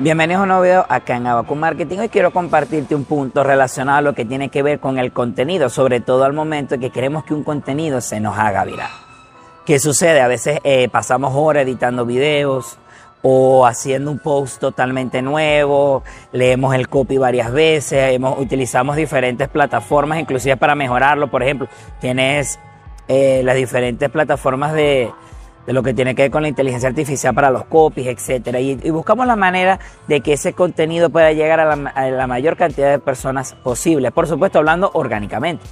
Bienvenidos a un nuevo video acá en Abacu Marketing. Hoy quiero compartirte un punto relacionado a lo que tiene que ver con el contenido, sobre todo al momento que queremos que un contenido se nos haga viral. ¿Qué sucede? A veces eh, pasamos horas editando videos o haciendo un post totalmente nuevo, leemos el copy varias veces, utilizamos diferentes plataformas, inclusive para mejorarlo. Por ejemplo, tienes eh, las diferentes plataformas de, de lo que tiene que ver con la inteligencia artificial para los copies, etcétera. Y, buscamos la manera de que ese contenido pueda llegar a la, mayor cantidad de personas posible. Por supuesto, hablando orgánicamente.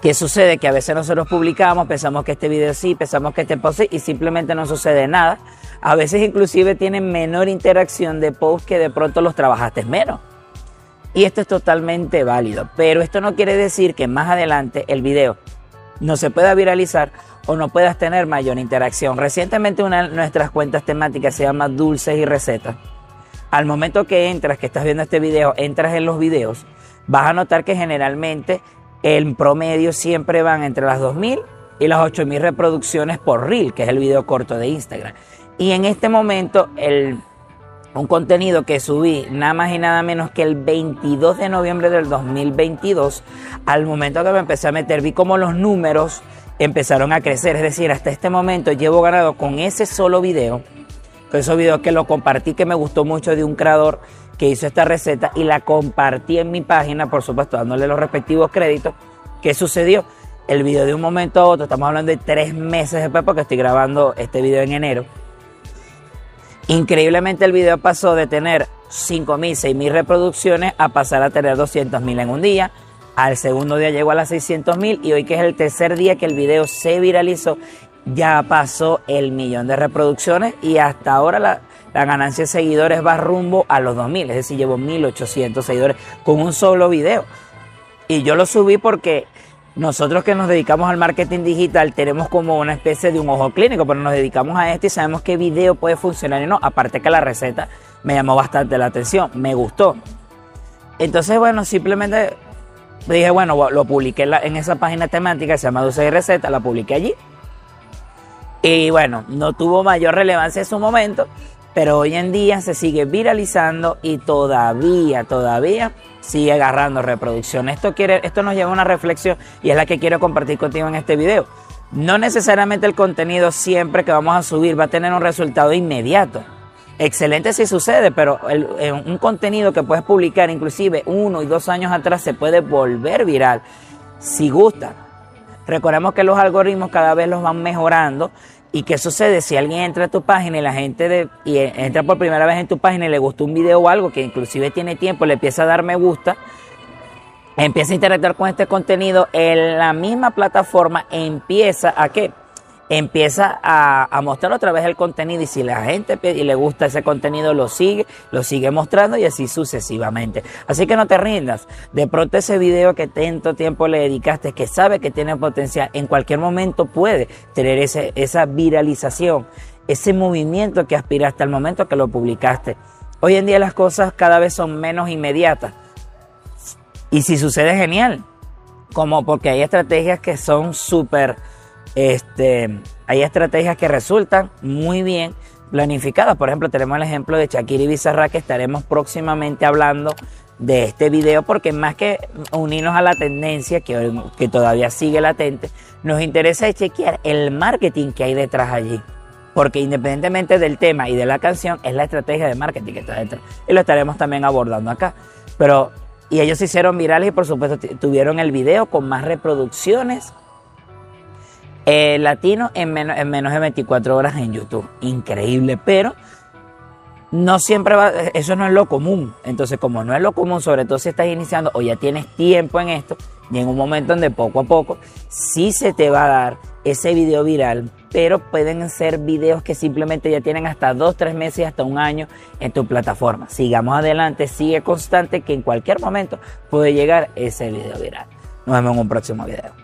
¿Qué sucede? Que a veces nosotros publicamos, pensamos que este video sí, pensamos que este post sí, y simplemente no sucede nada. A veces inclusive tienen menor interacción de post que de pronto los trabajaste menos. Y esto es totalmente válido. Pero esto no quiere decir que más adelante el video no se pueda viralizar o no puedas tener mayor interacción. Recientemente una de nuestras cuentas temáticas se llama Dulces y Recetas. Al momento que entras, que estás viendo este video, entras en los videos, vas a notar que generalmente el promedio siempre van entre las 2.000 y las 8.000 reproducciones por reel, que es el video corto de Instagram. Y en este momento el, un contenido que subí nada más y nada menos que el 22 de noviembre del 2022, al momento que me empecé a meter, vi como los números empezaron a crecer. Es decir, hasta este momento llevo ganado con ese solo video, con ese video que lo compartí, que me gustó mucho de un creador que hizo esta receta y la compartí en mi página, por supuesto, dándole los respectivos créditos. ¿Qué sucedió? El video de un momento a otro, estamos hablando de tres meses después porque estoy grabando este video en enero. Increíblemente el video pasó de tener 5.000, 6.000 reproducciones a pasar a tener 200.000 en un día. Al segundo día llegó a las 600 mil y hoy que es el tercer día que el video se viralizó, ya pasó el millón de reproducciones y hasta ahora la, ganancia de seguidores va rumbo a los 2000, es decir, llevo 1800 seguidores con un solo video. Y yo lo subí porque nosotros que nos dedicamos al marketing digital tenemos como una especie de un ojo clínico, pero nos dedicamos a esto y sabemos qué video puede funcionar y no. Aparte que la receta me llamó bastante la atención, me gustó. Entonces, bueno, simplemente dije, bueno, lo publiqué en, esa página temática se llama Dulce y Receta, la publiqué allí. Y bueno, no tuvo mayor relevancia en su momento, pero hoy en día se sigue viralizando y todavía, todavía sigue agarrando reproducción. Esto, quiere, esto nos lleva a una reflexión y es la que quiero compartir contigo en este video. No necesariamente el contenido siempre que vamos a subir va a tener un resultado inmediato. Excelente si sucede, pero un contenido que puedes publicar inclusive uno y dos años atrás se puede volver viral si gusta. Recordemos que los algoritmos cada vez los van mejorando ¿Y qué sucede? Si alguien entra a tu página y la gente y entra por primera vez en tu página y le gustó un video o algo que inclusive tiene tiempo, le empieza a dar me gusta, empieza a interactuar con este contenido, en la misma plataforma empieza a qué? Empieza a, mostrar otra vez el contenido y si la gente y le gusta ese contenido lo sigue, lo sigue mostrando y así sucesivamente. Así que no te rindas. De pronto ese video que tanto tiempo le dedicaste, que sabe que tiene potencial, en cualquier momento puede tener ese, esa viralización, ese movimiento que aspiraste al momento que lo publicaste. Hoy en día las cosas cada vez son menos inmediatas. Y si sucede, genial. Como porque hay estrategias que son súper este, hay estrategias que resultan muy bien planificadas. Por ejemplo, tenemos el ejemplo de Shakira y Bizarra que estaremos próximamente hablando de este video porque más que unirnos a la tendencia que, que todavía sigue latente, nos interesa chequear el marketing que hay detrás allí. Porque independientemente del tema y de la canción, es la estrategia de marketing que está detrás. Y lo estaremos también abordando acá. Pero, y ellos se hicieron virales y por supuesto tuvieron el video con más reproducciones eh, latino en menos, en menos de 24 horas en YouTube. Increíble, pero no siempre va, eso no es lo común. Entonces, como no es lo común, sobre todo si estás iniciando o ya tienes tiempo en esto, y en un momento donde poco a poco sí se te va a dar ese video viral, pero pueden ser videos que simplemente ya tienen hasta dos, tres meses, hasta un año en tu plataforma. Sigamos adelante, sigue constante que en cualquier momento puede llegar ese video viral. Nos vemos en un próximo video.